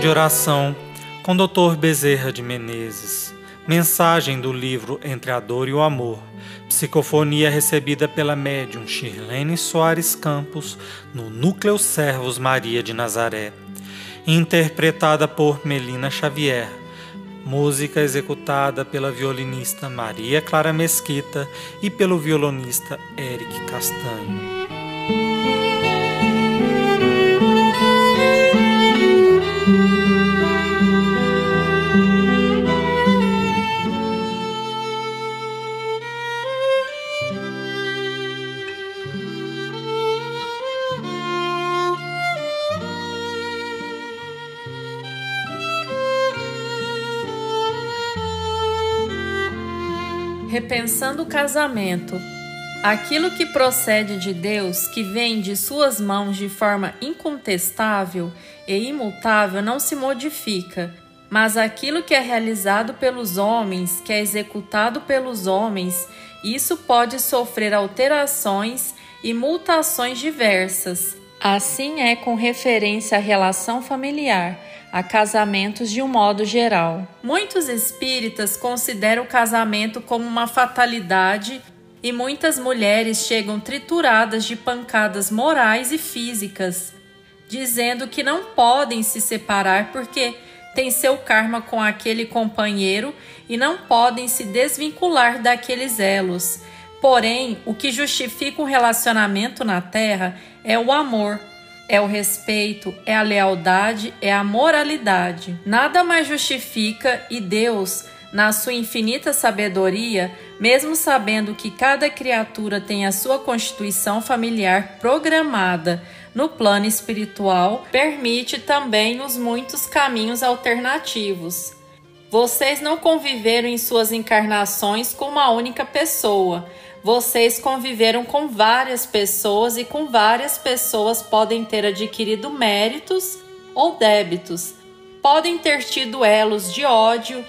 de oração com Dr. Bezerra de Menezes. Mensagem do livro Entre a Dor e o Amor. Psicofonia recebida pela médium Shirlene Soares Campos no Núcleo Servos Maria de Nazaré. Interpretada por Melina Xavier. Música executada pela violinista Maria Clara Mesquita e pelo violonista Eric Castanho. Repensando o casamento. Aquilo que procede de Deus, que vem de Suas mãos de forma incontestável e imutável, não se modifica. Mas aquilo que é realizado pelos homens, que é executado pelos homens, isso pode sofrer alterações e mutações diversas. Assim é com referência à relação familiar a casamentos de um modo geral. Muitos espíritas consideram o casamento como uma fatalidade e muitas mulheres chegam trituradas de pancadas morais e físicas, dizendo que não podem se separar porque têm seu karma com aquele companheiro e não podem se desvincular daqueles elos. Porém, o que justifica um relacionamento na Terra é o amor é o respeito, é a lealdade, é a moralidade. Nada mais justifica e Deus, na sua infinita sabedoria, mesmo sabendo que cada criatura tem a sua constituição familiar programada no plano espiritual, permite também os muitos caminhos alternativos. Vocês não conviveram em suas encarnações com uma única pessoa, vocês conviveram com várias pessoas e com várias pessoas podem ter adquirido méritos ou débitos. Podem ter tido elos de ódio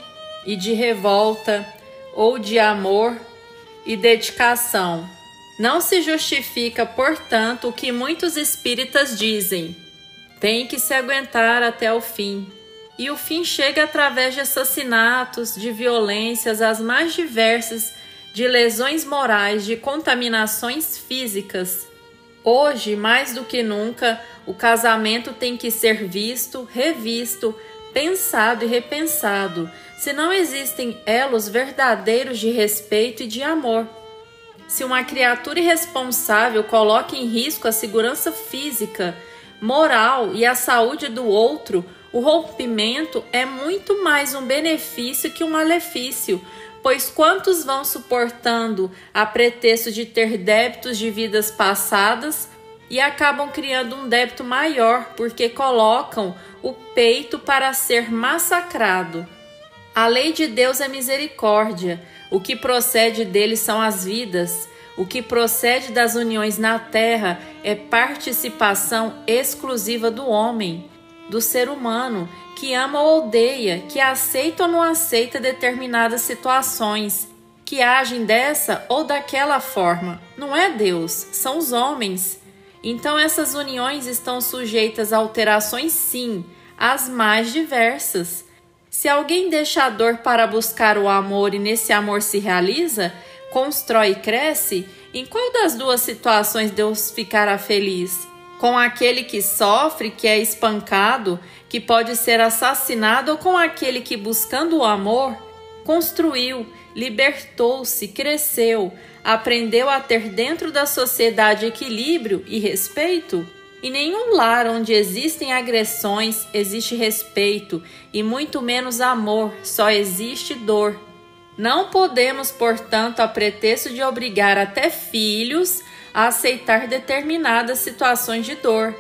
e de revolta ou de amor e dedicação. Não se justifica, portanto, o que muitos espíritas dizem. Tem que se aguentar até o fim. E o fim chega através de assassinatos, de violências as mais diversas de lesões morais, de contaminações físicas. Hoje, mais do que nunca, o casamento tem que ser visto, revisto, pensado e repensado, se não existem elos verdadeiros de respeito e de amor. Se uma criatura irresponsável coloca em risco a segurança física, moral e a saúde do outro, o rompimento é muito mais um benefício que um malefício, Pois quantos vão suportando a pretexto de ter débitos de vidas passadas e acabam criando um débito maior porque colocam o peito para ser massacrado. A lei de Deus é misericórdia, o que procede dele são as vidas, o que procede das uniões na terra é participação exclusiva do homem, do ser humano, que ama ou odeia, que aceita ou não aceita determinadas situações, que agem dessa ou daquela forma. Não é Deus, são os homens. Então essas uniões estão sujeitas a alterações, sim, as mais diversas. Se alguém deixa a dor para buscar o amor e nesse amor se realiza, constrói e cresce, em qual das duas situações Deus ficará feliz? Com aquele que sofre, que é espancado, que pode ser assassinado ou com aquele que, buscando o amor, construiu, libertou-se, cresceu, aprendeu a ter dentro da sociedade equilíbrio e respeito? Em nenhum lar onde existem agressões existe respeito e muito menos amor, só existe dor. Não podemos, portanto, a pretexto de obrigar até filhos a aceitar determinadas situações de dor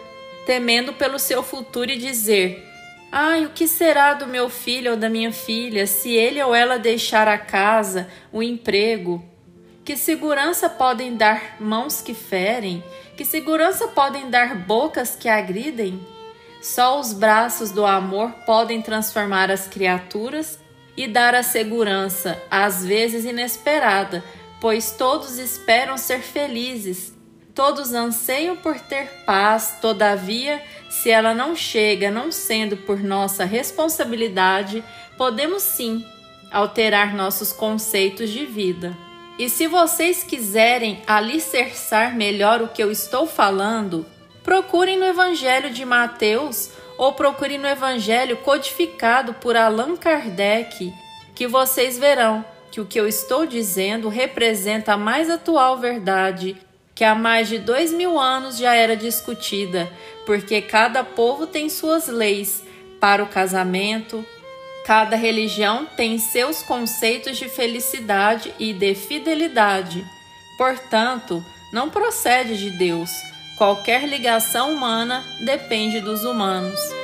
temendo pelo seu futuro e dizer: Ai, o que será do meu filho ou da minha filha se ele ou ela deixar a casa, o emprego? Que segurança podem dar mãos que ferem? Que segurança podem dar bocas que agridem? Só os braços do amor podem transformar as criaturas e dar a segurança, às vezes inesperada, pois todos esperam ser felizes, Todos anseiam por ter paz, todavia, se ela não chega, não sendo por nossa responsabilidade, podemos sim alterar nossos conceitos de vida. E se vocês quiserem alicerçar melhor o que eu estou falando, procurem no Evangelho de Mateus ou procurem no Evangelho codificado por Allan Kardec, que vocês verão que o que eu estou dizendo representa a mais atual verdade que há mais de dois mil anos já era discutida, porque cada povo tem suas leis para o casamento, cada religião tem seus conceitos de felicidade e de fidelidade. Portanto, não procede de Deus. Qualquer ligação humana depende dos humanos.